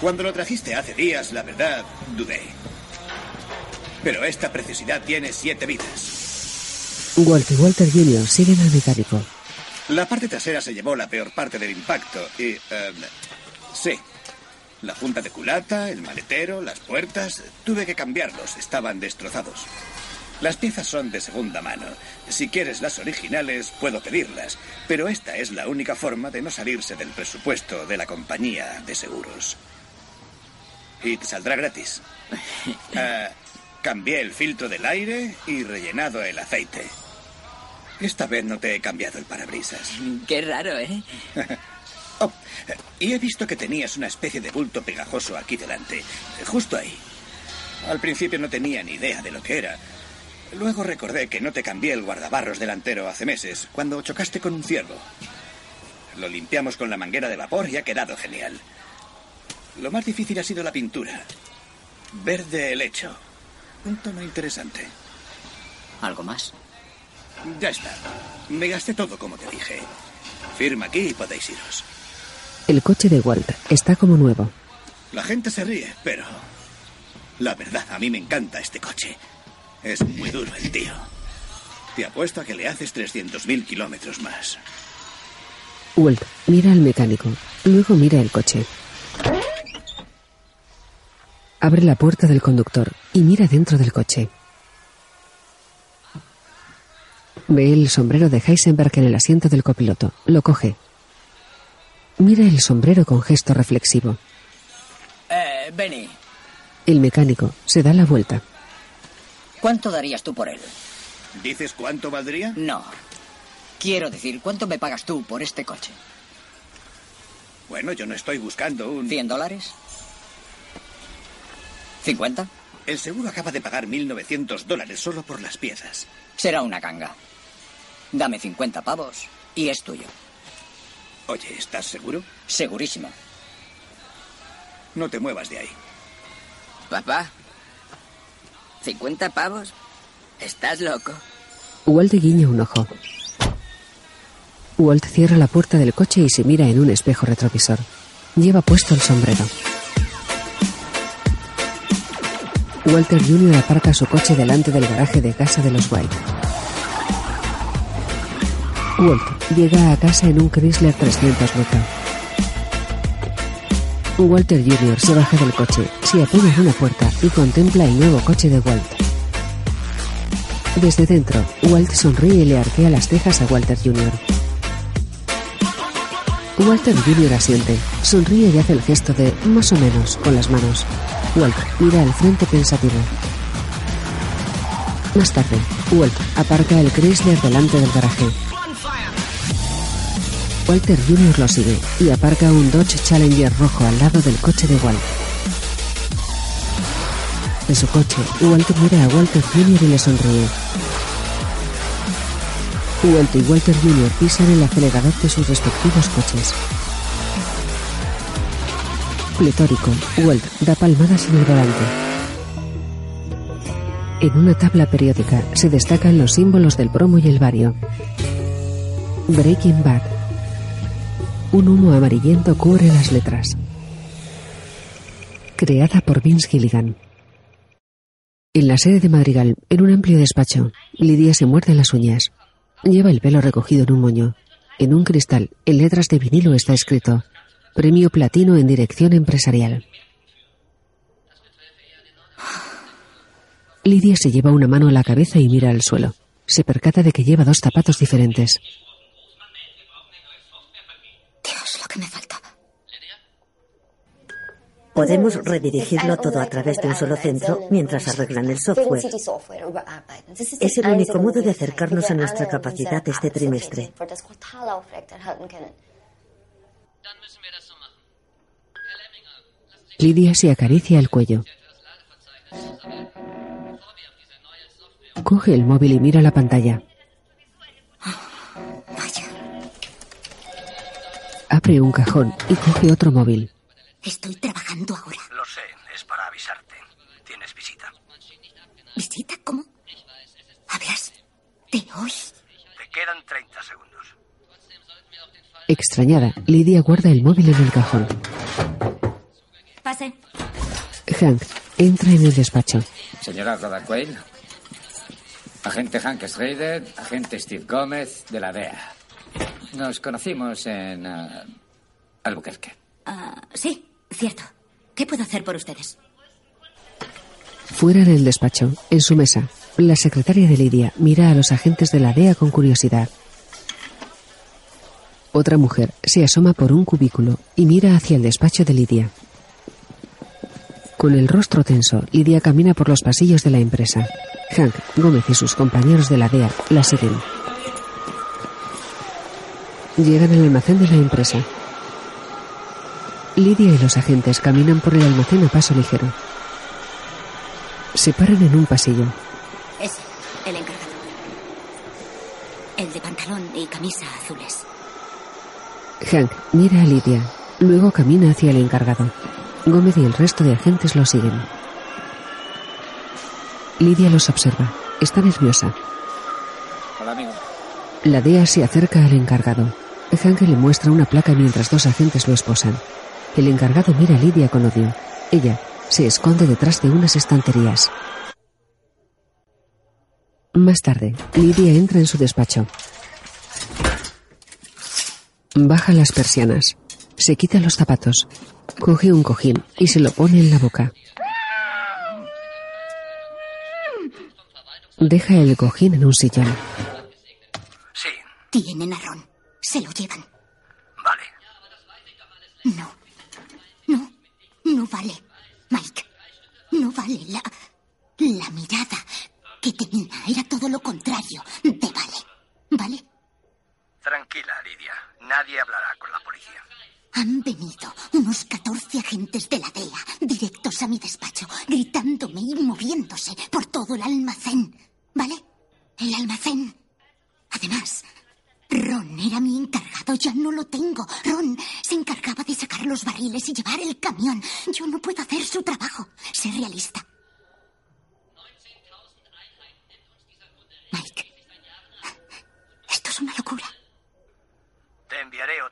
Cuando lo trajiste hace días, la verdad, dudé. Pero esta preciosidad tiene siete vidas. Walt y Walter Jr. siguen al mecánico. La parte trasera se llevó la peor parte del impacto y... em, sí. La junta de culata, el maletero, las puertas... Tuve que cambiarlos, estaban destrozados. Las piezas son de segunda mano. Si quieres las originales, puedo pedirlas. Pero esta es la única forma de no salirse del presupuesto de la compañía de seguros. Y te saldrá gratis. Ah, cambié el filtro del aire y rellenado el aceite. Esta vez no te he cambiado el parabrisas. Qué raro, ¿eh? Oh, y he visto que tenías una especie de bulto pegajoso aquí delante, justo ahí. Al principio no tenía ni idea de lo que era. Luego recordé que no te cambié el guardabarros delantero hace meses, cuando chocaste con un ciervo. Lo limpiamos con la manguera de vapor y ha quedado genial. Lo más difícil ha sido la pintura. Verde helecho. Un tono interesante. ¿Algo más? Ya está. Me gasté todo como te dije. Firma aquí y podéis iros. El coche de Walt está como nuevo. La gente se ríe, pero... La verdad, a mí me encanta este coche. Es muy duro el tío. Te apuesto a que le haces 300.000 kilómetros más. Walt mira al mecánico, luego mira el coche. Abre la puerta del conductor y mira dentro del coche. Ve el sombrero de Heisenberg en el asiento del copiloto. Lo coge. Mira el sombrero con gesto reflexivo. Eh, Benny, El mecánico se da la vuelta. ¿cuánto darías tú por él? ¿Dices cuánto valdría? No. Quiero decir, ¿cuánto me pagas tú por este coche? Bueno, yo no estoy buscando un... ¿100 dólares? ¿50? El seguro acaba de pagar 1.900 dólares solo por las piezas. Será una canga. Dame 50 pavos y es tuyo. Oye, ¿estás seguro? Segurísimo. No te muevas de ahí. Papá, ¿50 pavos? ¿Estás loco? Walt guiña un ojo. Walt cierra la puerta del coche y se mira en un espejo retrovisor. Lleva puesto el sombrero. Walter Jr. aparca su coche delante del garaje de casa de los White. Walt llega a casa en un Chrysler 300 Walter Jr. se baja del coche, se apoya en una puerta y contempla el nuevo coche de Walt. Desde dentro, Walt sonríe y le arquea las cejas a Walter Jr. Walter Jr. asiente, sonríe y hace el gesto de más o menos con las manos. Walt mira al frente pensativo. Más tarde, Walt aparca el Chrysler delante del garaje. Walter Jr. lo sigue y aparca un Dodge Challenger rojo al lado del coche de Walt. De su coche, Walt mira a Walter Jr. y le sonríe. Walt y Walter Jr. pisan el acelerador de sus respectivos coches. Pletórico, Walt da palmadas en el volante. En una tabla periódica se destacan los símbolos del bromo y el bario. Breaking Bad. Un humo amarillento cubre las letras. Creada por Vince Gilligan. En la sede de Madrigal, en un amplio despacho, Lidia se muerde las uñas. Lleva el pelo recogido en un moño. En un cristal, en letras de vinilo está escrito Premio Platino en Dirección Empresarial. Lidia se lleva una mano a la cabeza y mira al suelo. Se percata de que lleva dos zapatos diferentes. Dios, lo que me faltaba. Podemos redirigirlo todo a través de un solo centro mientras arreglan el software. Es el único modo de acercarnos a nuestra capacidad este trimestre. Lidia se acaricia el cuello. Coge el móvil y mira la pantalla. Abre un cajón y coge otro móvil. Estoy trabajando ahora. Lo sé, es para avisarte. Tienes visita. ¿Visita? ¿Cómo? ¿Hablas de hoy? Te quedan 30 segundos. Extrañada, Lidia guarda el móvil en el cajón. Pase. Hank entra en el despacho. Señora Rhoda Quayle. Agente Hank Schrader, agente Steve Gómez de la DEA. Nos conocimos en ah, Albuquerque. Ah, sí, cierto. ¿Qué puedo hacer por ustedes? Fuera del despacho, en su mesa, la secretaria de Lidia mira a los agentes de la DEA con curiosidad. Otra mujer se asoma por un cubículo y mira hacia el despacho de Lidia. Con el rostro tenso, Lidia camina por los pasillos de la empresa. Hank, Gómez y sus compañeros de la DEA la siguen. Llegan al almacén de la empresa. Lidia y los agentes caminan por el almacén a paso ligero. Se paran en un pasillo. Ese, el encargado. El de pantalón y camisa azules. Hank mira a Lidia, luego camina hacia el encargado. Gómez y el resto de agentes lo siguen. Lidia los observa. Está nerviosa. Hola, amigo. La DEA se acerca al encargado. Hank le muestra una placa mientras dos agentes lo esposan. El encargado mira a Lidia con odio. Ella se esconde detrás de unas estanterías. Más tarde, Lidia entra en su despacho. Baja las persianas. Se quita los zapatos. Coge un cojín y se lo pone en la boca. Deja el cojín en un sillón. Sí, Tienen a Ron. Se lo llevan. vale. No. No. No vale. Mike. No vale la. La mirada que tenía. Era todo lo contrario de vale. ¿Vale? Tranquila, Lidia. Nadie hablará con la policía. Han venido unos 14 agentes de la DEA directos a mi despacho, gritándome y moviéndose por todo el almacén. ¿Vale? El almacén. Además, Ron era mi encargado, ya no lo tengo. Ron se encargaba de sacar los barriles y llevar el camión. Yo no puedo hacer su trabajo. Sé realista. Mike, esto es una locura. Te enviaré.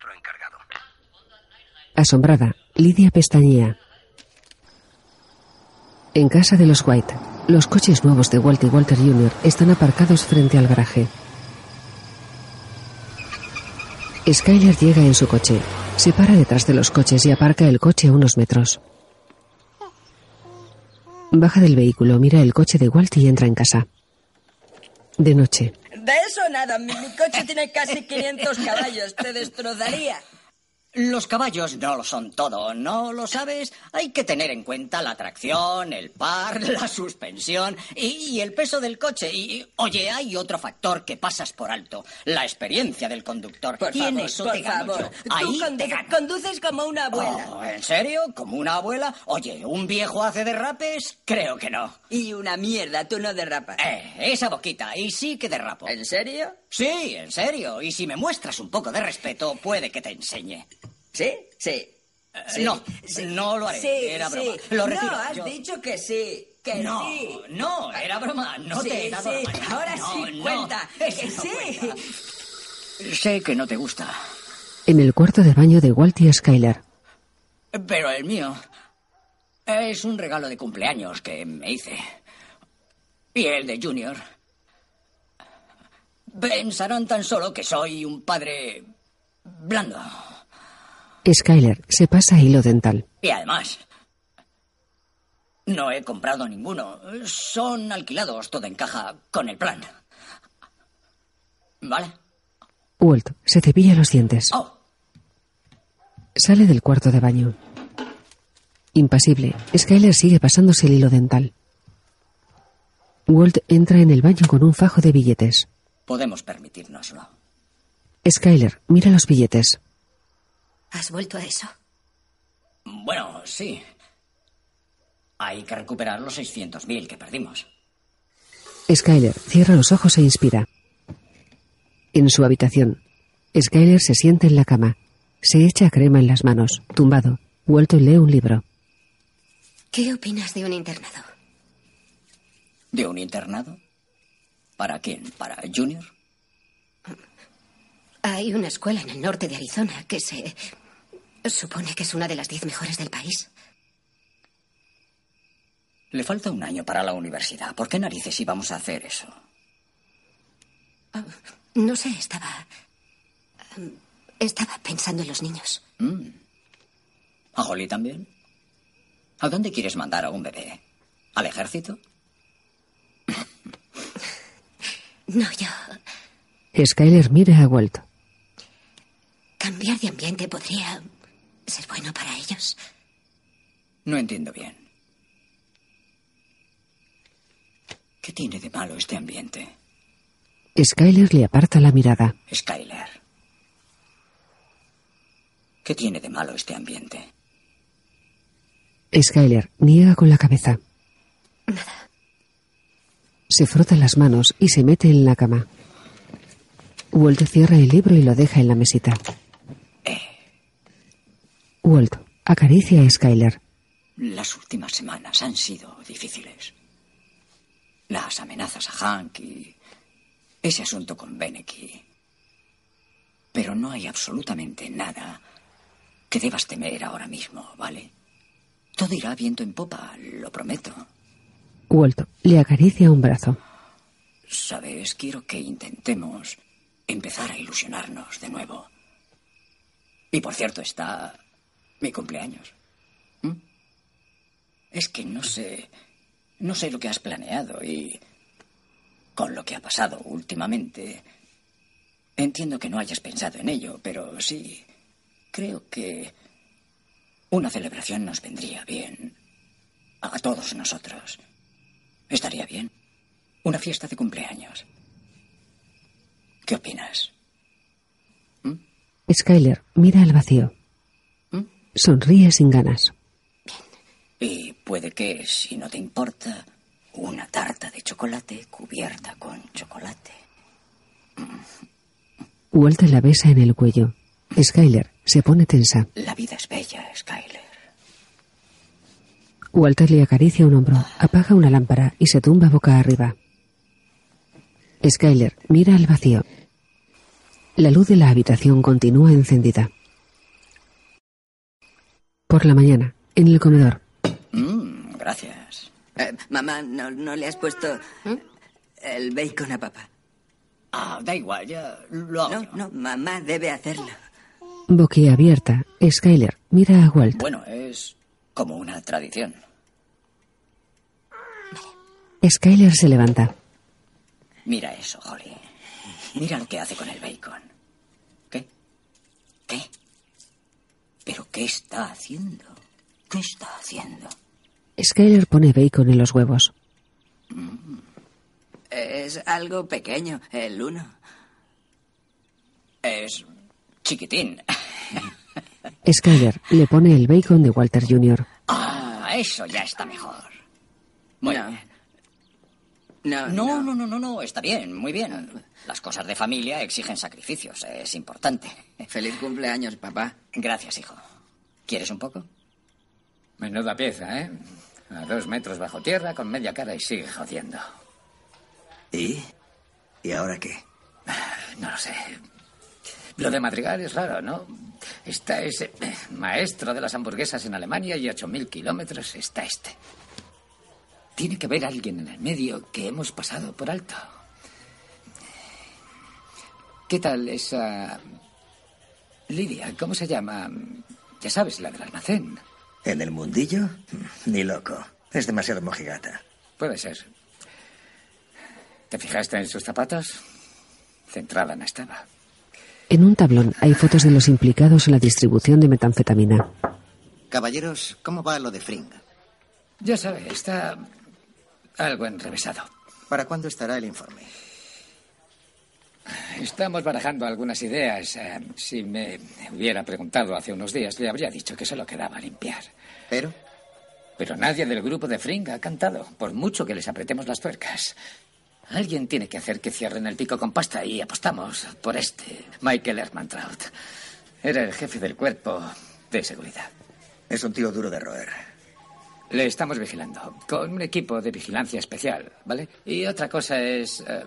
Asombrada, Lidia pestañea. En casa de los White, los coches nuevos de Walt y Walter Jr. están aparcados frente al garaje. Skyler llega en su coche, se para detrás de los coches y aparca el coche a unos metros. Baja del vehículo, mira el coche de Walt y entra en casa. De noche, De eso nada, mi, coche tiene casi 500 caballos, te destrozaría. Los caballos no lo son todo, ¿no lo sabes? Hay que tener en cuenta la tracción, el par, la suspensión y, y el peso del coche. Y, oye, hay otro factor que pasas por alto, la experiencia del conductor. Por favor, eso por te gano favor. Tú Ahí te gano. conduces como una abuela. Oh, ¿En serio? ¿Como una abuela? Oye, ¿un viejo hace derrapes? Creo que no. Y una mierda, tú no derrapas. Eh, esa boquita, y sí que derrapo. ¿En serio? Sí, en serio. Y si me muestras un poco de respeto, puede que te enseñe. ¿Sí? Sí. Sí. no, no lo haré. Sí, Era sí. broma. Lo retiro. No, has Yo- dicho que sí. Que No, sí. no, era broma. No Sí, te he dado sí. la mano. Ahora No, sí no, cuenta. eso Que no sí. cuenta. Sé que no te gusta, en el cuarto de baño de Walt y Skyler, pero el mío es un regalo de cumpleaños que me hice. Y el de Junior. Pensarán tan solo que soy un padre blando. Skyler se pasa hilo dental. Y además, no he comprado ninguno. Son alquilados, todo encaja con el plan. ¿Vale? Walt se cepilla los dientes. Oh, Sale del cuarto de baño. Impasible, Skyler sigue pasándose el hilo dental. Walt entra en el baño con un fajo de billetes. Podemos permitírnoslo. Skyler mira los billetes. ¿Has vuelto a eso? Bueno, sí. Hay que recuperar los 600.000 que perdimos. Skyler cierra los ojos e inspira. En su habitación, Skyler se sienta en la cama. Se echa crema en las manos, tumbado. Walt lee un libro. ¿Qué opinas de un internado? ¿De un internado? ¿Para quién? ¿Para Junior? Hay una escuela en el norte de Arizona que se supone que es una de las diez mejores del país. Le falta un año para la universidad. ¿Por qué narices íbamos a hacer eso? Ah, no sé, estaba. Estaba pensando en los niños. Mm. ¿A Holly también? ¿A dónde quieres mandar a un bebé? ¿Al ejército? No, yo. Skyler mira a Walt. Cambiar de ambiente podría ser bueno para ellos. No entiendo bien. ¿Qué tiene de malo este ambiente? Skyler le aparta la mirada. Skyler. ¿Qué tiene de malo este ambiente? Skyler niega con la cabeza. Nada. Se frota las manos y se mete en la cama. Walt cierra el libro y lo deja en la mesita. Walt acaricia a Skyler. Las últimas semanas han sido difíciles. Las amenazas a Hank y ese asunto con Beneki. Pero no hay absolutamente nada que debas temer ahora mismo, ¿vale? Todo irá viento en popa, lo prometo. Walt le acaricia un brazo. Sabes, quiero que intentemos empezar a ilusionarnos de nuevo. Y por cierto, está mi cumpleaños. ¿Mm? Es que no sé, no sé lo que has planeado y con lo que ha pasado últimamente, entiendo que no hayas pensado en ello, pero sí, creo que una celebración nos vendría bien a todos nosotros. Estaría bien. Una fiesta de cumpleaños. ¿Qué opinas? ¿Mm? Skyler mira al vacío. ¿Mm? Sonríe sin ganas. Y puede que, si no te importa, una tarta de chocolate cubierta con chocolate. Walt la besa en el cuello. Skyler se pone tensa. La vida es bella, Skyler. Walter le acaricia un hombro, apaga una lámpara y se tumba boca arriba. Skyler mira al vacío. La luz de la habitación continúa encendida. Por la mañana, en el comedor. Mm, gracias. Eh, mamá, ¿no, ¿no, le has puesto el bacon a papá? Ah, da igual, ya lo hago. No, no, mamá debe hacerlo. Boquiabierta, Skyler mira a Walt. Bueno, es como una tradición. Skyler se levanta. Mira eso, Holly. Mira lo que hace con el bacon. ¿Qué? ¿Qué? ¿Pero qué está haciendo? ¿Qué está haciendo? Skyler pone bacon en los huevos. Mm. Es algo pequeño, el uno. Es chiquitín. Skyler le pone el bacon de Walter Jr. Ah, eso ya está mejor. Muy no. bien. No, no, no, no, no, no, está bien, muy bien. Las cosas de familia exigen sacrificios, es importante. Feliz cumpleaños, papá. Gracias, hijo. ¿Quieres un poco? Menuda pieza, ¿eh? A dos metros bajo tierra, con media cara y sigue jodiendo. ¿Y? ¿Y ahora qué? No lo sé. Lo de Madrigal es raro, ¿no? Está ese maestro de las hamburguesas en Alemania y a 8.000 kilómetros está este. Tiene que haber alguien en el medio que hemos pasado por alto. ¿Qué tal esa... Lidia, ¿cómo se llama? Ya sabes, la del almacén. ¿En el mundillo? Ni loco. Es demasiado mojigata. Puede ser. ¿Te fijaste en sus zapatos? Centrada no estaba. En un tablón hay fotos de los implicados en la distribución de metanfetamina. Caballeros, ¿cómo va lo de Fring? Ya sabe, está algo enrevesado. ¿Para cuándo estará el informe? Estamos barajando algunas ideas. Eh, si me hubiera preguntado hace unos días, le habría dicho que solo quedaba limpiar. ¿Pero? Pero nadie del grupo de Fring ha cantado, por mucho que les apretemos las tuercas. Alguien tiene que hacer que cierren el pico con pasta y apostamos por este, Michael Hermantraut. Era el jefe del cuerpo de seguridad. Es un tío duro de roer. Le estamos vigilando, con un equipo de vigilancia especial, ¿vale? Y otra cosa es... eh,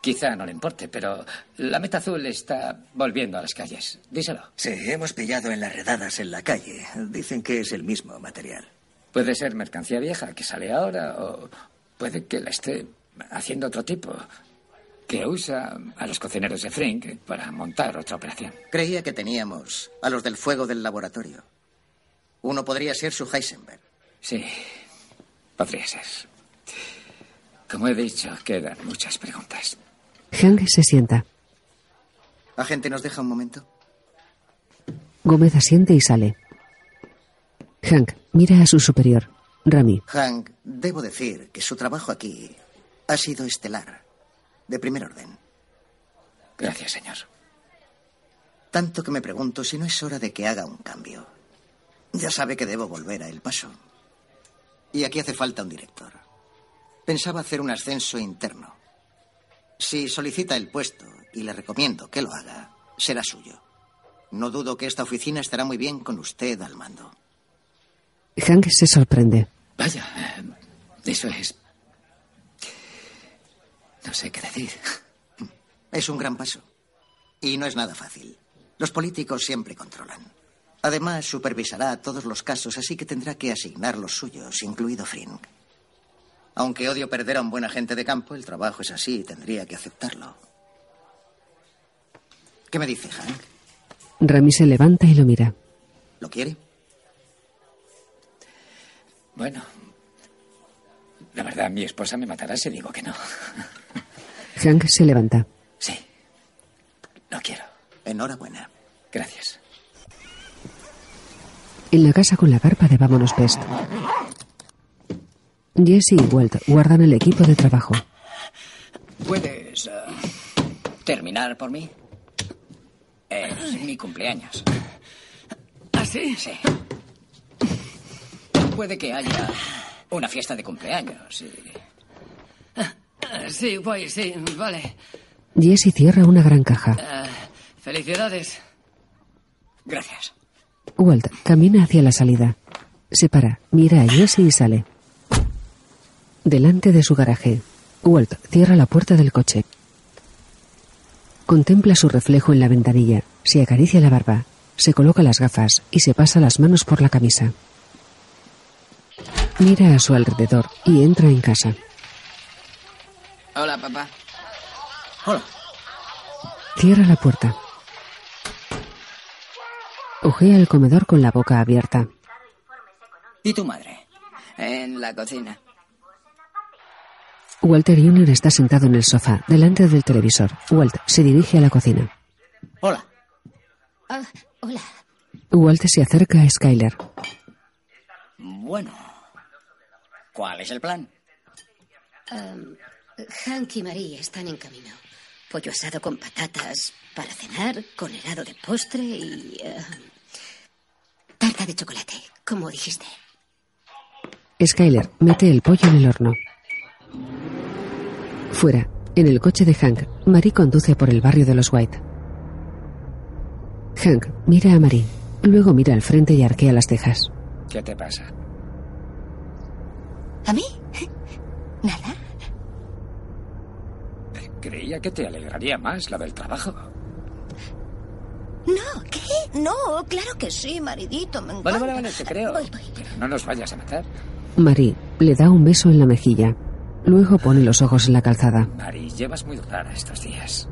quizá no le importe, pero la meta azul está volviendo a las calles. Díselo. Sí, hemos pillado en las redadas en la calle. Dicen que es el mismo material. Puede ser mercancía vieja que sale ahora o puede que la esté haciendo otro tipo que usa a los cocineros de Frink para montar otra operación. Creía que teníamos a los del fuego del laboratorio. Uno podría ser su Heisenberg. Sí, podría ser. Como he dicho, quedan muchas preguntas. Hank se sienta. Agente, ¿nos deja un momento? Gómez asiente y sale. Hank mira a su superior, Rami. Hank, debo decir que su trabajo aquí ha sido estelar, de primer orden. Gracias, señor. Tanto que me pregunto si no es hora de que haga un cambio. Ya sabe que debo volver a El Paso. Y aquí hace falta un director. Pensaba hacer un ascenso interno. Si solicita el puesto, y le recomiendo que lo haga, será suyo. No dudo que esta oficina estará muy bien con usted al mando. Hank se sorprende. Vaya, eso es. No sé qué decir. Es un gran paso. Y no es nada fácil. Los políticos siempre controlan. Además, supervisará todos los casos, así que tendrá que asignar los suyos, incluido Frink. Aunque odio perder a un buen agente de campo, el trabajo es así y tendría que aceptarlo. ¿Qué me dice, Hank? Rami se levanta y lo mira. ¿Lo quiere? Bueno, la verdad, mi esposa me matará si digo que no. Hank se levanta. Sí, lo quiero. Enhorabuena. Gracias. En la casa con la carpa de Vámonos Pest. Jesse y Walt guardan el equipo de trabajo. ¿Puedes eh, terminar por mí? Es mi cumpleaños. ¿Ah, sí? Sí. Puede que haya una fiesta de cumpleaños. y- Sí, guay, sí, vale. Jesse cierra una gran caja. Ah, felicidades. Gracias. Walt camina hacia la salida. Se para, mira a Jesse y sale. Delante de su garaje, Walt cierra la puerta del coche. Contempla su reflejo en la ventanilla, se acaricia la barba, se coloca las gafas y se pasa las manos por la camisa. Mira a su alrededor y entra en casa. Hola, papá. Hola. Cierra la puerta. Ojea el comedor con la boca abierta. ¿Y tu madre? En la cocina. Walter Jr. está sentado en el sofá, delante del televisor. Walt se dirige a la cocina. Hola. Ah, hola. Walt se acerca a Skyler. Bueno. ¿Cuál es el plan? Am, Hank y Marie están en camino. Pollo asado con patatas para cenar, con helado de postre y... eh, tarta de chocolate, como dijiste. Skyler mete el pollo en el horno. Fuera, en el coche de Hank, Marie conduce por el barrio de los White. Hank mira a Marie, luego mira al frente y arquea las cejas. ¿Qué te pasa? ¿A mí? Nada. Creía que te alegraría más la del trabajo. No, ¿qué? No, claro que sí, maridito, me encanta. Vale, vale, vale, te creo. Voy, voy. Pero no nos vayas a matar. Marie le da un beso en la mejilla. Luego pone los ojos en la calzada. Mari, llevas muy rara estos días.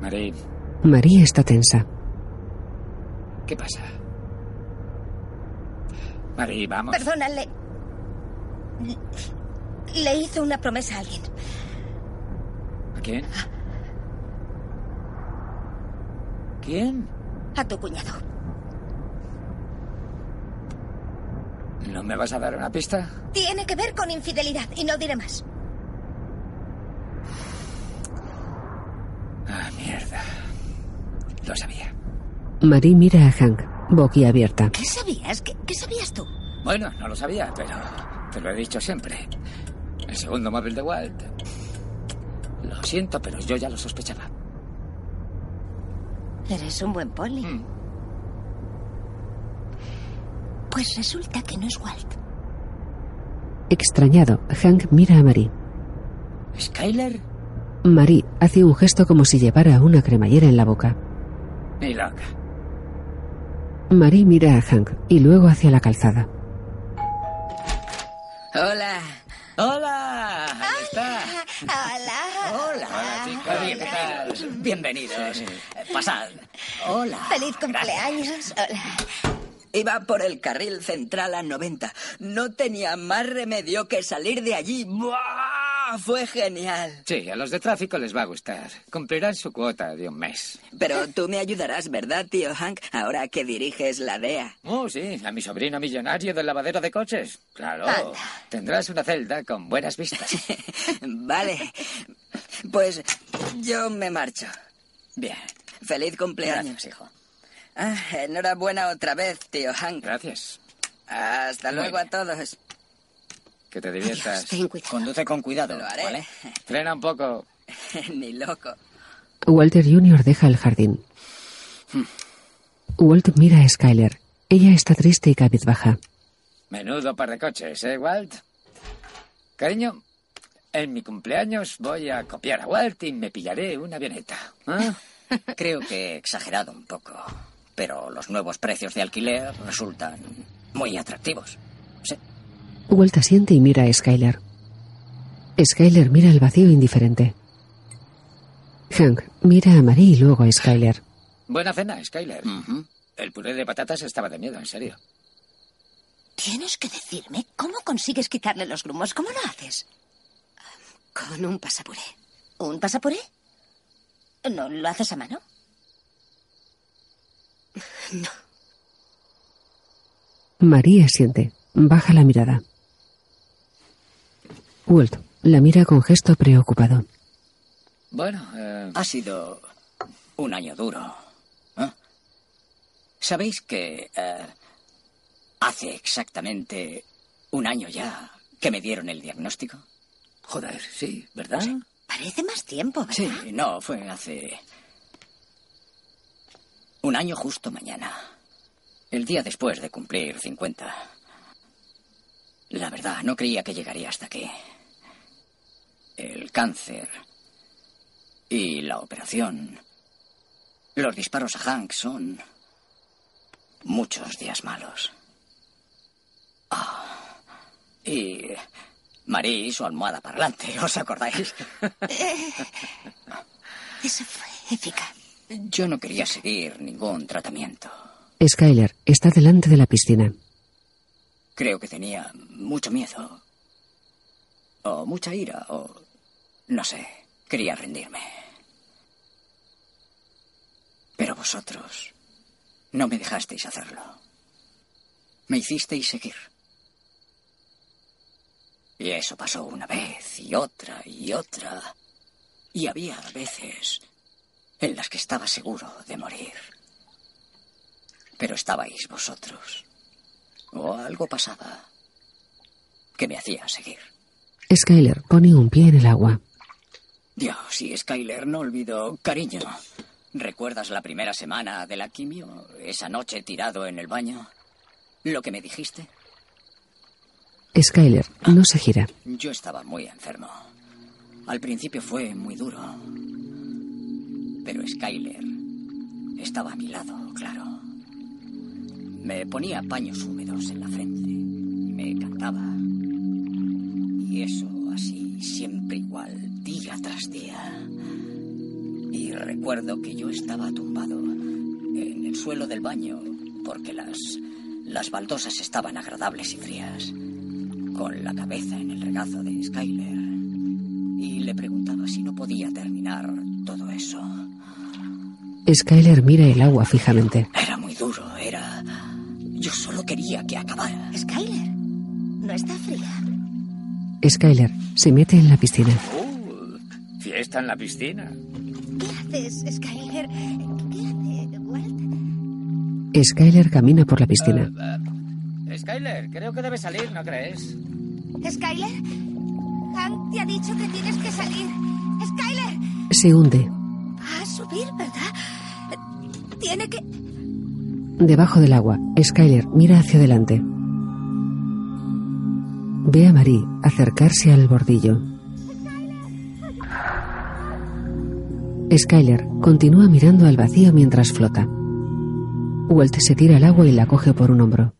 Mari, Marie está tensa. ¿qué pasa? Mari, vamos. Perdona, le... Hizo una promesa a alguien. ¿A quién? ¿Quién? A tu cuñado. ¿No me vas a dar una pista? Tiene que ver con infidelidad y no diré más. Ah, mierda. Lo sabía. Marie mira a Hank, boquiabierta. ¿Qué sabías? ¿Qué, qué sabías tú? Bueno, no lo sabía, pero te lo he dicho siempre. El segundo móvil de Walt. Lo siento, pero yo ya lo sospechaba. Eres un buen poli. Mm. Pues resulta que no es Walt. Extrañado, Hank mira a Marie. ¿Skyler? Marie hace un gesto como si llevara una cremallera en la boca. Ni loca. Marie mira a Hank y luego hacia la calzada. Hola. Hola. Ahí está. Hola. Hola. Hola, chicos. Bienvenidos. Pasad. Hola. Feliz cumpleaños. Hola. Iba por el carril central a 90. No tenía más remedio que salir de allí. ¡Buah! Fue genial. Sí, a los de tráfico les va a gustar. Cumplirán su cuota de un mes. Pero tú me ayudarás, ¿verdad, tío Hank? Ahora que diriges la DEA. Oh, sí, a mi sobrino millonario del lavadero de coches. Claro. Anda. Tendrás una celda con buenas vistas. vale. Pues yo me marcho. Bien. Feliz cumpleaños. Gracias, hijo. Ah, enhorabuena otra vez, tío Hank. Gracias. Hasta Muy luego a todos. Que te diviertas. Conduce con cuidado, Lo haré. ¿vale? Frena un poco. Ni loco. Walter Jr. deja el jardín. Walt mira a Skyler. Ella está triste y cabizbaja. Menudo par de coches, ¿eh, Walt? Cariño, en mi cumpleaños voy a copiar a Walt y me pillaré una avioneta. ¿Ah? Creo que he exagerado un poco. Pero los nuevos precios de alquiler resultan muy atractivos. Walt asiente y mira a Skyler. Skyler mira al vacío indiferente. Hank mira a Marie y luego a Skyler. Buena cena, Skyler. El puré de patatas estaba de miedo, en serio. Tienes que decirme cómo consigues quitarle los grumos. ¿Cómo lo haces? Con un pasapuré. ¿Un pasapuré? ¿No lo haces a mano? No. Marie asiente. Baja la mirada. Walt la mira con gesto preocupado. Bueno, eh, Ha sido un año duro. ¿eh? ¿Sabéis que eh, hace exactamente un año ya que me dieron el diagnóstico? Joder, sí, ¿verdad? Parece más tiempo, ¿verdad? Sí, no, fue hace un año justo mañana. El día después de cumplir 50. La verdad, no creía que llegaría hasta aquí. El cáncer y la operación. Los disparos a Hank son muchos días malos. Ah, y Marie y su almohada parlante, ¿os acordáis? Eso fue eficaz. Yo no quería seguir ningún tratamiento. Skyler está delante de la piscina. Creo que tenía mucho miedo. O mucha ira, o... no sé. Quería rendirme. Pero vosotros no me dejasteis hacerlo. Me hicisteis seguir. Y eso pasó una vez y otra y otra. Y había veces en las que estaba seguro de morir. Pero estabais vosotros. O algo pasaba que me hacía seguir. Skyler pone un pie en el agua. Dios, y Skyler no olvidó cariño. ¿Recuerdas la primera semana de la quimio? Esa noche tirado en el baño. ¿Lo que me dijiste? Skyler no se gira. Yo estaba muy enfermo. Al principio fue muy duro. Pero Skyler estaba a mi lado, claro. Me ponía paños húmedos en la frente. y Me cantaba. Y eso así, siempre igual, día tras día. Y recuerdo que yo estaba tumbado en el suelo del baño porque las, las baldosas estaban agradables y frías, con la cabeza en el regazo de Skyler. Y le preguntaba si no podía terminar todo eso. Skyler mira el agua fijamente. Era muy duro, era... Yo solo quería que acabara. Skyler, no está fría. Skyler se mete en la piscina. En la piscina. ¿Qué haces, Skyler? ¿Qué hace, Walt? Skyler camina por la piscina. Eh, Skyler, creo que debe salir, ¿no crees? ¿Skyler? Hank te ha dicho que tienes que salir. ¡Skyler! Se hunde. Va a subir, ¿verdad? Tiene que... Debajo del agua, Skyler mira hacia adelante. Ve a Marie acercarse al bordillo. Skyler continúa mirando al vacío mientras flota. Walt se tira al agua y la coge por un hombro.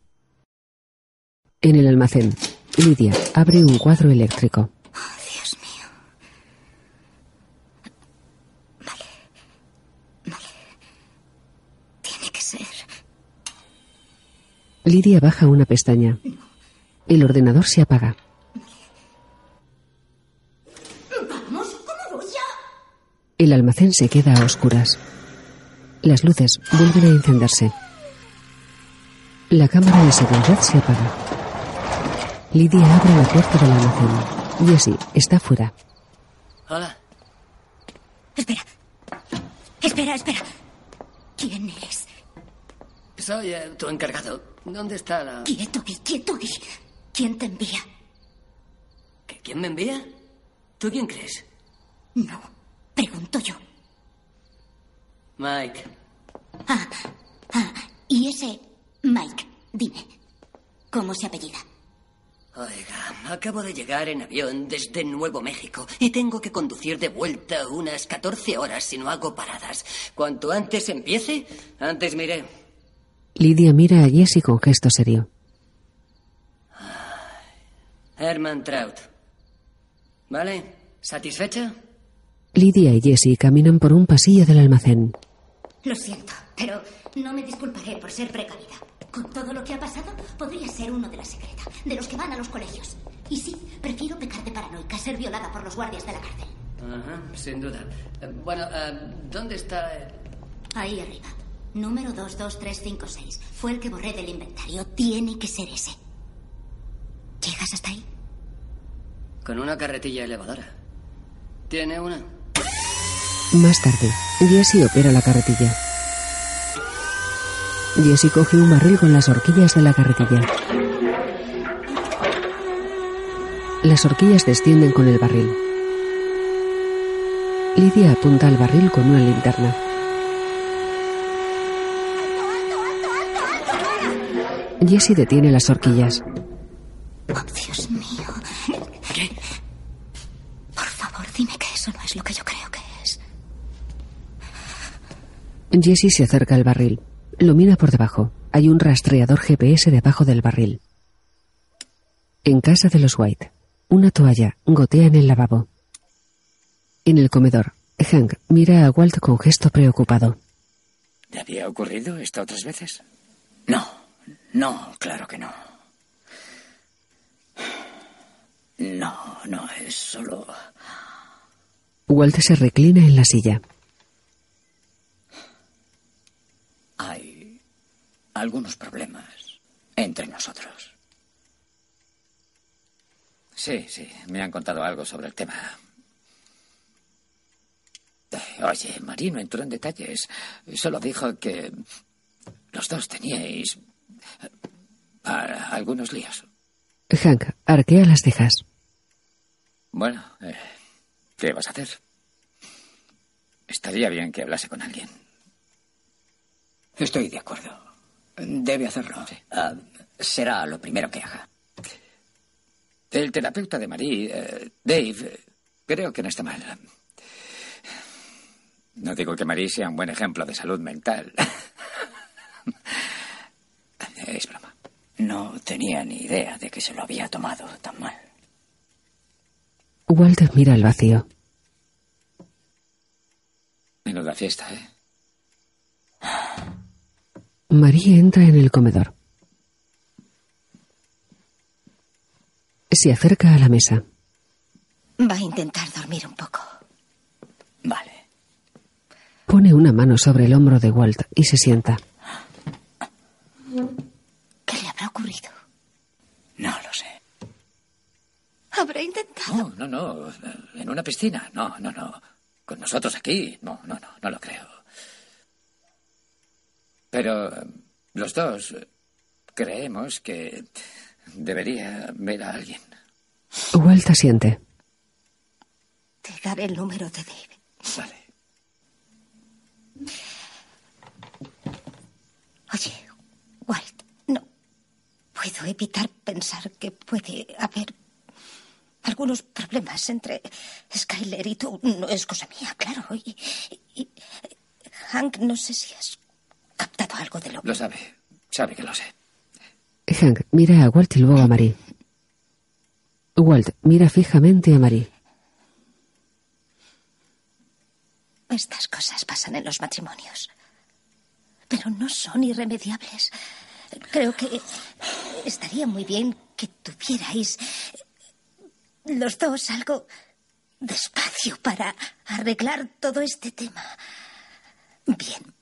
En el almacén, Lidia abre un cuadro eléctrico. Oh, Dios mío. Vale. Vale. Tiene que ser. Lidia baja una pestaña. El ordenador se apaga. Vamos, ¿cómo voy a...? El almacén se queda a oscuras. Las luces vuelven a encenderse. La cámara de seguridad se apaga. Lidia abre la puerta del almacén. Jessie está fuera. Hola. Espera. Espera, espera. ¿Quién eres? Soy eh, tu encargado. ¿Dónde está la...? Quieto quieto. ¿Quién te envía? ¿Que ¿Quién me envía? ¿Tú quién crees? No. Pregunto yo. Mike. Ah, ah. Y ese Mike, dime. ¿Cómo se apellida? Oiga, acabo de llegar en avión desde Nuevo México y tengo que conducir de vuelta unas 14 horas si no hago paradas. Cuanto antes empiece, antes miré. Lidia mira a Jessie con gesto serio. Herman Trout. ¿Vale? ¿Satisfecha? Lidia y Jessie caminan por un pasillo del almacén. Lo siento, pero no me disculparé por ser precavida. Con todo lo que ha pasado, podría ser uno de la secreta, de los que van a los colegios. Y sí, prefiero pecar de paranoica, ser violada por los guardias de la cárcel. Ajá, sin duda. Eh, Bueno, eh, ¿dónde está...? Ahí arriba. Número 22356. Fue el que borré del inventario. Tiene que ser ese. ¿Llegas hasta ahí? Con una carretilla elevadora. ¿Tiene una? Más tarde, Jessie opera la carretilla. Jessie coge un barril con las horquillas de la carretilla. Las horquillas descienden con el barril. Lidia apunta al barril con una linterna. Jessie detiene las horquillas. Oh, Dios mío. ¿Qué? Por favor, dime que eso no es lo que yo creo que es. Jessie se acerca al barril. Lo mira por debajo. Hay un rastreador GPS debajo del barril. En casa de los White, una toalla gotea en el lavabo. En el comedor, Hank mira a Walt con gesto preocupado. ¿Te había ocurrido esto otras veces? No, no, claro que no. No, no, es solo... Walt se reclina en la silla. Hay algunos problemas entre nosotros. Sí, sí, me han contado algo sobre el tema. Oye, Marino entró en detalles. Solo dijo que los dos teníais eh, a- algunos líos. Hank arquea las cejas. Bueno, eh, ¿qué vas a hacer? Estaría bien que hablase con alguien. Estoy de acuerdo. Debe hacerlo. Ah, será lo primero que haga. El terapeuta de Marie, eh, Dave, eh, creo que no está mal. No digo que Marie sea un buen ejemplo de salud mental. es broma. No tenía ni idea de que se lo había tomado tan mal. Walt mira al vacío. Menuda fiesta, ¿eh? Marie entra en el comedor. Se acerca a la mesa. Va a intentar dormir un poco. Vale. Pone una mano sobre el hombro de Walt y se sienta. ¿Qué le habrá ocurrido? No lo sé. Habrá intentado. No, no, no. En una piscina. No, no, no. Con nosotros aquí. No, no, no. No lo creo. Pero eh, los dos eh, creemos que debería ver a alguien. Walt asiente. Te daré el número de Dave. Vale. Oye, Walt, no puedo evitar pensar que puede haber algunos problemas entre Skyler y tú. No es cosa mía, claro. Y, y- y- Hank, no sé si has captado algo de lo Lo sabe. Sabe que lo sé. Hank mira a Walt y luego a Marie. Walt mira fijamente a Marie. Estas cosas pasan en los matrimonios. Pero no son irremediables. Creo que estaría muy bien que tuvierais los dos algo despacio para arreglar todo este tema. Bien.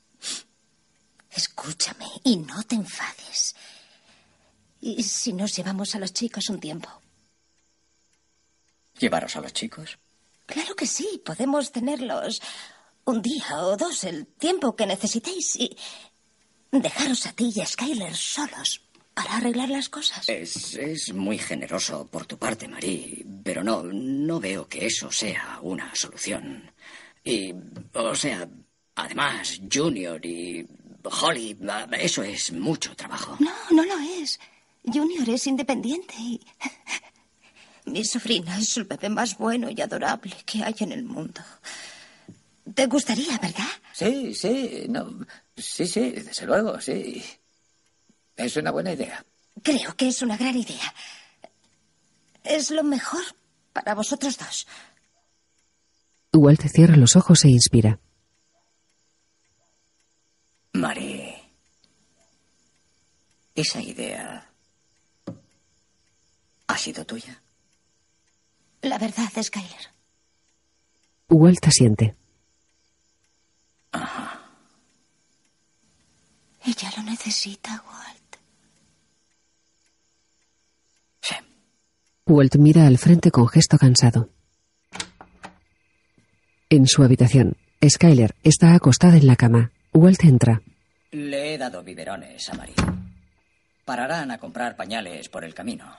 Escúchame y no te enfades. ¿Y si nos llevamos a los chicos un tiempo? ¿Llevaros a los chicos? Claro que sí, podemos tenerlos un día o dos, el tiempo que necesitéis, y dejaros a ti y a Skyler solos para arreglar las cosas. Es, es muy generoso por tu parte, Marie, pero no, no veo que eso sea una solución. Y, o sea, además, Junior y Holly, eso es mucho trabajo. No, no lo es. Junior es independiente y... Mi sobrina es el bebé más bueno y adorable que hay en el mundo. ¿Te gustaría, verdad? Sí, sí, no. Sí, sí, desde luego, sí. Es una buena idea. Creo que es una gran idea. Es lo mejor para vosotros dos. Walt cierra los ojos e inspira. Marie, esa idea ha sido tuya. La verdad, Skyler. Walt asiente. Ajá. Ella lo necesita, Walt. Sí. Walt mira al frente con gesto cansado. En su habitación, Skyler está acostada en la cama. Walt entra. Le he dado biberones a Marie. Pararán a comprar pañales por el camino.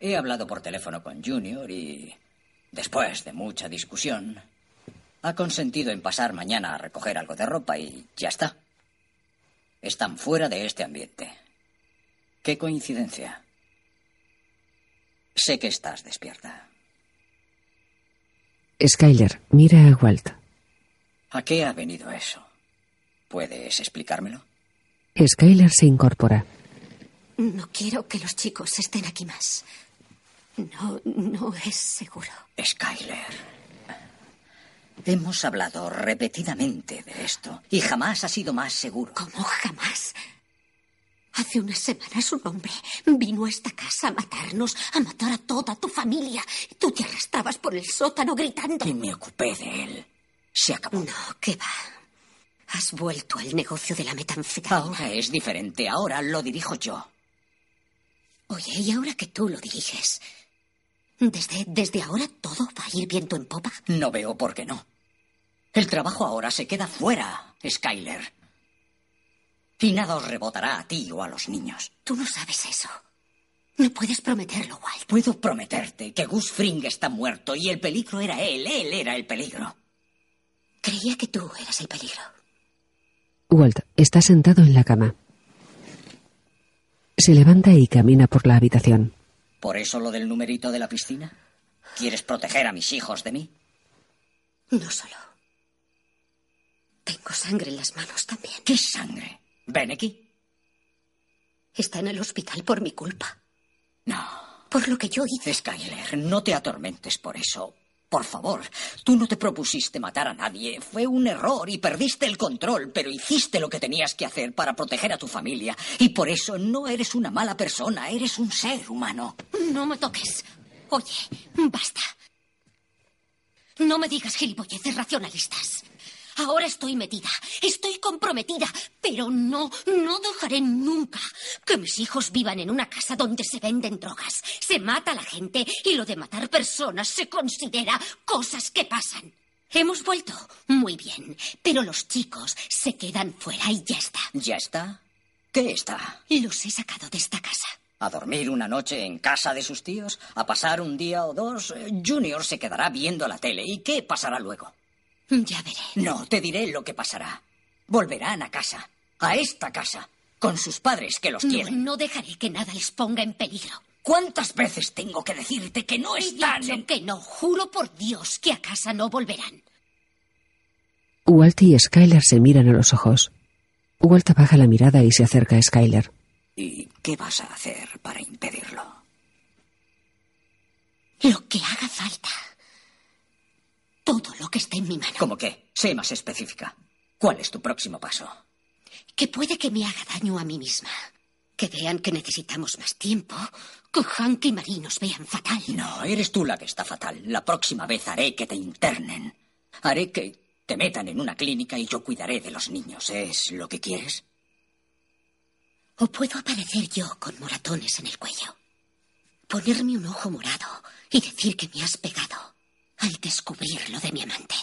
He hablado por teléfono con Junior y, después de mucha discusión, ha consentido en pasar mañana a recoger algo de ropa y ya está. Están fuera de este ambiente. Qué coincidencia. Sé que estás despierta. Skyler mira a Walt. ¿A qué ha venido eso? ¿Puedes explicármelo? Skyler se incorpora. No quiero que los chicos estén aquí más. No, no es seguro. Skyler. Hemos hablado repetidamente de esto y jamás ha sido más seguro. ¿Cómo jamás? Hace unas semanas un hombre vino a esta casa a matarnos, a matar a toda tu familia. Tú te arrastrabas por el sótano gritando. Y me ocupé de él. Se acabó. No, ¿qué va? Has vuelto al negocio de la metanfetamina. Ahora es diferente. Ahora lo dirijo yo. Oye, ¿y ahora que tú lo diriges? ¿Desde, desde ahora todo va a ir viento en popa? No veo por qué no. El trabajo ahora se queda fuera, Skyler. Y nada os rebotará a ti o a los niños. Tú no sabes eso. No puedes prometerlo, Walt. Puedo prometerte que Gus Fring está muerto y el peligro era él. Él era el peligro. Creía que tú eras el peligro. Walt está sentado en la cama. Se levanta y camina por la habitación. ¿Por eso lo del numerito de la piscina? ¿Quieres proteger a mis hijos de mí? No solo. Tengo sangre en las manos también. ¿Qué sangre? Ven aquí. Está en el hospital por mi culpa. No. Por lo que yo hice. Skyler, no te atormentes por eso. Por favor, tú no te propusiste matar a nadie. Fue un error y perdiste el control, pero hiciste lo que tenías que hacer para proteger a tu familia. Y por eso no eres una mala persona, eres un ser humano. No me toques. Oye, basta. No me digas gilipolleces racionalistas. Ahora estoy metida, estoy comprometida, pero no, no dejaré nunca que mis hijos vivan en una casa donde se venden drogas, se mata a la gente y lo de matar personas se considera cosas que pasan. Hemos vuelto muy bien, pero los chicos se quedan fuera y ya está. ¿Ya está? ¿Qué está? Los he sacado de esta casa. ¿A dormir una noche en casa de sus tíos? ¿A pasar un día o dos? Junior se quedará viendo la tele. ¿Y qué pasará luego? Ya veré. No, te diré lo que pasará. Volverán a casa, a esta casa, con sus padres que los No, quieren. no dejaré que nada les ponga en peligro. ¿Cuántas veces tengo que decirte que no He están dicho en... que no, juro por Dios que a casa no volverán. Walt y Skyler se miran a los ojos. Walt baja la mirada y se acerca a Skyler. ¿Y qué vas a hacer para impedirlo? Lo que haga falta. Todo lo que esté en mi mano. ¿Cómo qué? Sé más específica. ¿Cuál es tu próximo paso? Que puede que me haga daño a mí misma. Que vean que necesitamos más tiempo. Que Hank y Marie nos vean fatal. No, eres tú la que está fatal. La próxima vez haré que te internen. Haré que te metan en una clínica y yo cuidaré de los niños. ¿Es lo que quieres? O puedo aparecer yo con moratones en el cuello. Ponerme un ojo morado y decir que me has pegado al descubrir lo de mi amante.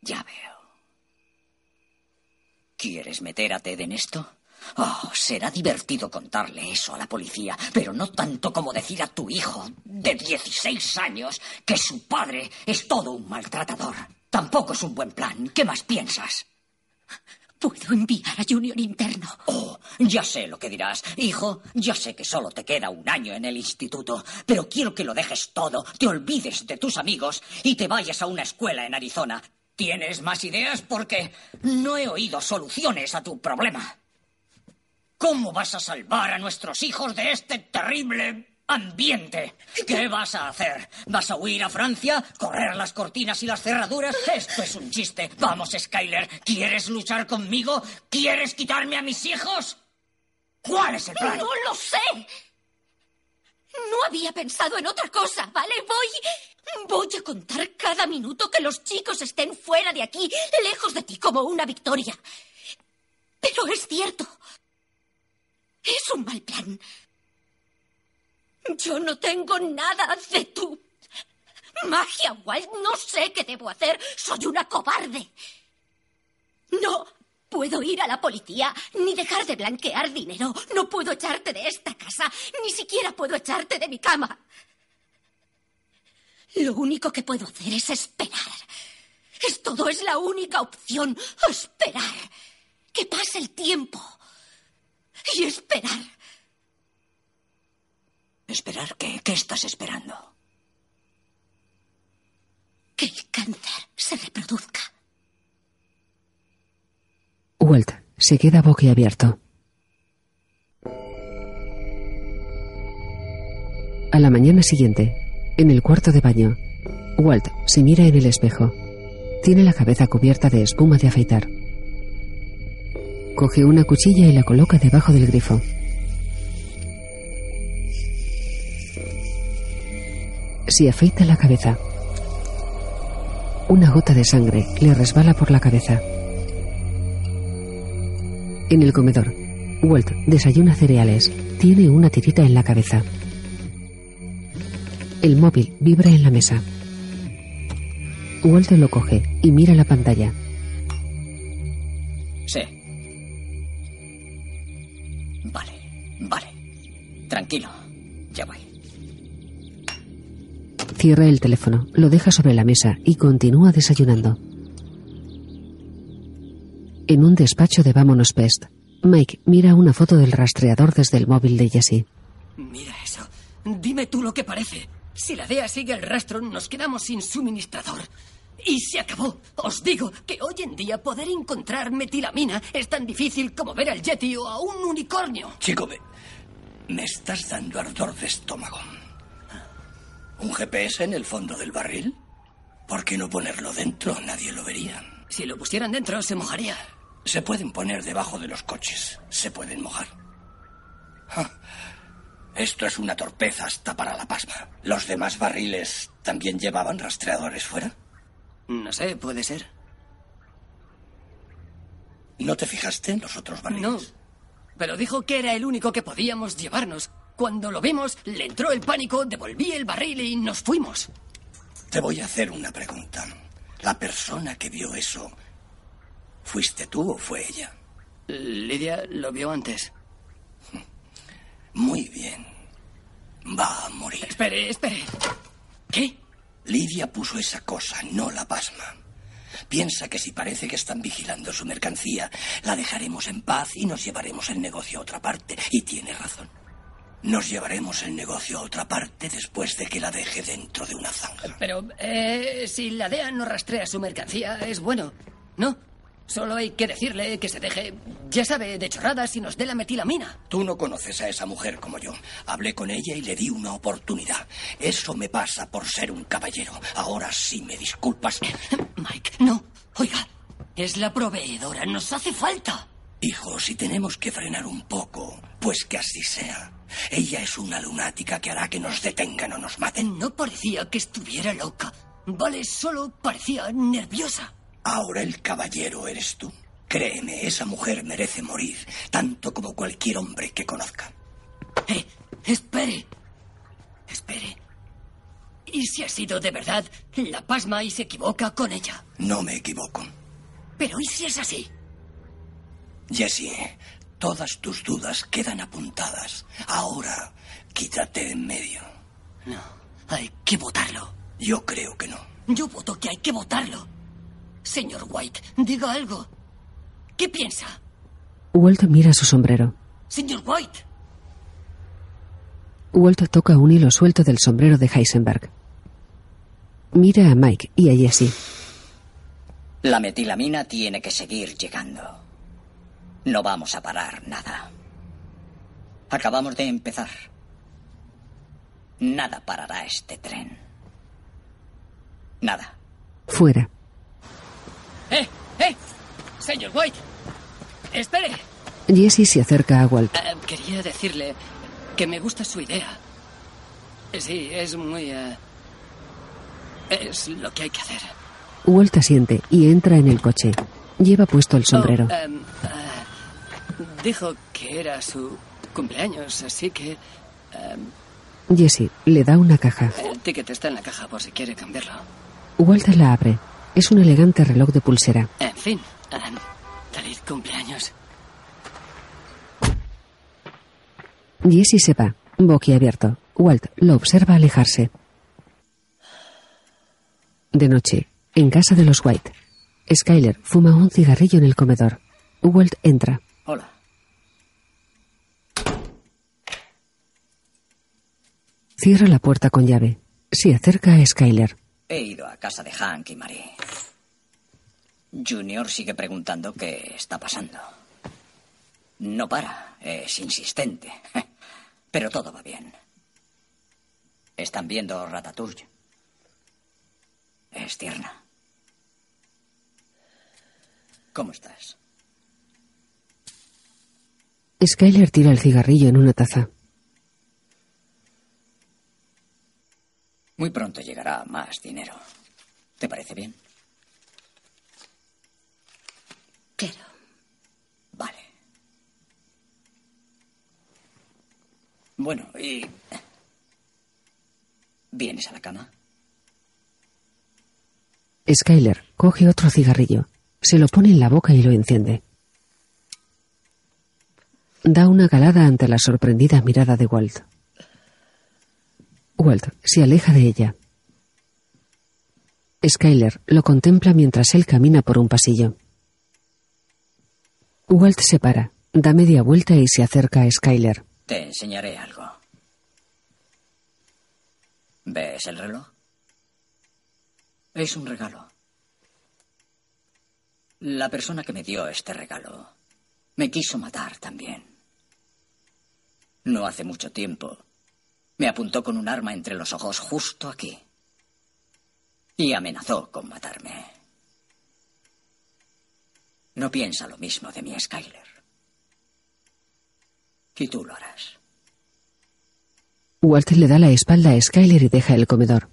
Ya veo. ¿Quieres meter a Ted en esto? Oh, será divertido contarle eso a la policía, pero no tanto como decir a tu hijo de 16 años que su padre es todo un maltratador. Tampoco es un buen plan. ¿Qué más piensas? Puedo enviar a Junior interno. Oh, ya sé lo que dirás. Hijo, ya sé que solo te queda un año en el instituto, pero quiero que lo dejes todo, te olvides de tus amigos y te vayas a una escuela en Arizona. ¿Tienes más ideas? Porque no he oído soluciones a tu problema. ¿Cómo vas a salvar a nuestros hijos de este terrible ambiente? ¿Qué vas a hacer? ¿Vas a huir a Francia? ¿Correr las cortinas y las cerraduras? Esto es un chiste. Vamos, Skyler. ¿Quieres luchar conmigo? ¿Quieres quitarme a mis hijos? ¿Cuál es el plan? No lo sé. No había pensado en otra cosa, ¿vale? Voy. Voy a contar cada minuto que los chicos estén fuera de aquí, lejos de ti, como una victoria. Pero es cierto. Es un mal plan. Yo no tengo nada de tu magia, Walt. No sé qué debo hacer. Soy una cobarde. No puedo ir a la policía, ni dejar de blanquear dinero. No puedo echarte de esta casa, ni siquiera puedo echarte de mi cama. Lo único que puedo hacer es esperar. Es todo, es la única opción. Esperar. Que pase el tiempo. Y esperar. ¿Esperar qué? ¿Qué estás esperando? Que el cáncer se reproduzca. Walt se queda boquiabierto. A la mañana siguiente, en el cuarto de baño, Walt se mira en el espejo. Tiene la cabeza cubierta de espuma de afeitar. Coge una cuchilla y la coloca debajo del grifo. Se afeita la cabeza. Una gota de sangre le resbala por la cabeza. En el comedor, Walt desayuna cereales. Tiene una tirita en la cabeza. El móvil vibra en la mesa. Walt lo coge y mira la pantalla. Sí. Vale, vale. Tranquilo. Ya voy. Cierra el teléfono, lo deja sobre la mesa y continúa desayunando. En un despacho de Vámonos Pest, Mike mira una foto del rastreador desde el móvil de Jesse. Mira eso. Dime tú lo que parece. Si la DEA sigue el rastro, nos quedamos sin suministrador. Y se acabó. Os digo que hoy en día poder encontrar metilamina es tan difícil como ver al Yeti o a un unicornio. Chico, me, me estás dando ardor de estómago. ¿Un GPS en el fondo del barril? ¿Por qué no ponerlo dentro? Nadie lo vería. Si lo pusieran dentro, se mojaría. Se pueden poner debajo de los coches. Se pueden mojar. Ah, Esto es una torpeza hasta para la pasma. ¿Los demás barriles también llevaban rastreadores fuera? No sé, puede ser. ¿No te fijaste en los otros barriles? No. Pero dijo que era el único que podíamos llevarnos. Cuando lo vimos, le entró el pánico, devolví el barril y nos fuimos. Te voy a hacer una pregunta. ¿La persona que vio eso fuiste tú o fue ella? Lidia lo vio antes. Muy bien. Va a morir. Espere, espere. ¿Qué? Lidia puso esa cosa, no la pasma. Piensa que si parece que están vigilando su mercancía, la dejaremos en paz y nos llevaremos el negocio a otra parte. Y tiene razón. Nos llevaremos el negocio a otra parte después de que la deje dentro de una zanja. Pero, eh, si la DEA no rastrea su mercancía, es bueno, ¿no? Solo hay que decirle que se deje, ya sabe, de chorradas y nos dé la metilamina. Tú no conoces a esa mujer como yo. Hablé con ella y le di una oportunidad. Eso me pasa por ser un caballero. Ahora sí me disculpas. Mike, no. Oiga, es la proveedora. Nos hace falta. Hijo, si tenemos que frenar un poco, pues que así sea. Ella es una lunática que hará que nos detengan o nos maten. No parecía que estuviera loca. Vale, solo parecía nerviosa. Ahora el caballero eres tú. Créeme, esa mujer merece morir, tanto como cualquier hombre que conozca. Eh, espere. Espere. ¿Y si ha sido de verdad la pasma y se equivoca con ella? No me equivoco. Pero ¿y si es así? Jessie, todas tus dudas quedan apuntadas. Ahora, quítate en medio. No, hay que votarlo. Yo creo que no. Yo voto que hay que votarlo. Señor White, diga algo. ¿Qué piensa? Walt mira su sombrero. Señor White. Walt toca un hilo suelto del sombrero de Heisenberg. Mira a Mike y a Jesse. La metilamina tiene que seguir llegando. No vamos a parar nada. Acabamos de empezar. Nada parará este tren. Nada. Fuera. ¡Eh! ¡Eh! Señor White. Espere. Jesse se acerca a Walt. Eh, quería decirle que me gusta su idea. Sí, es muy... eh, es lo que hay que hacer. Walt asiente y entra en el coche. Lleva puesto el sombrero. Oh, em, dijo que era su cumpleaños, así que... em, Jesse le da una caja. el ticket está en la caja por si quiere cambiarlo. Walt la abre. Es un elegante reloj de pulsera. En fin, em, feliz cumpleaños. Jesse se va, boquiabierto. Walt lo observa alejarse. De noche, en casa de los White. Skyler fuma un cigarrillo en el comedor. Walt entra. Hola. Cierra la puerta con llave. Se acerca a Skyler. He ido a casa de Hank y Marie. Junior sigue preguntando qué está pasando. No para, es insistente. Pero todo va bien. Están viendo Ratatouille. Es tierna. ¿Cómo estás? Skyler tira el cigarrillo en una taza. Muy pronto llegará más dinero. ¿Te parece bien? Claro. Vale. Bueno, y... ¿Vienes a la cama? Skyler coge otro cigarrillo. Se lo pone en la boca y lo enciende. Da una calada ante la sorprendida mirada de Walt. Walt se aleja de ella. Skyler lo contempla mientras él camina por un pasillo. Walt se para, da media vuelta y se acerca a Skyler. Te enseñaré algo. ¿Ves el reloj? Es un regalo. La persona que me dio este regalo me quiso matar también. No hace mucho tiempo me apuntó con un arma entre los ojos justo aquí y amenazó con matarme. No piensa lo mismo de mi Skyler. Y tú lo harás. Walt le da la espalda a Skyler y deja el comedor.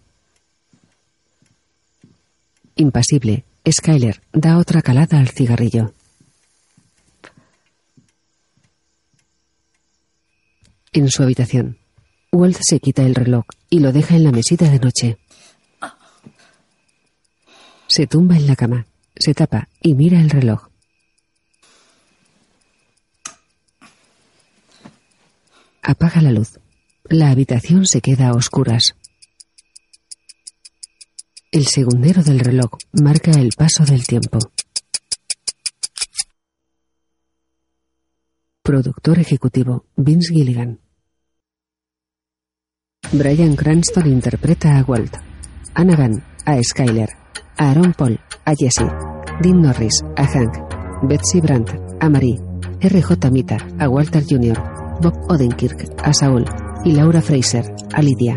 Impasible, Skyler da otra calada al cigarrillo. En su habitación, Walt se quita el reloj y lo deja en la mesita de noche. Se tumba en la cama, se tapa y mira el reloj. Apaga la luz. La habitación se queda a oscuras. El segundero del reloj marca el paso del tiempo. Productor ejecutivo Vince Gilligan. Brian Cranston interpreta a Walt. Anna Gunn a Skyler. Aaron Paul a Jesse. Dean Norris a Hank. Betsy Brandt a Marie, R.J. Mita a Walter Jr., Bob Odenkirk a Saul y Laura Fraser a Lidia.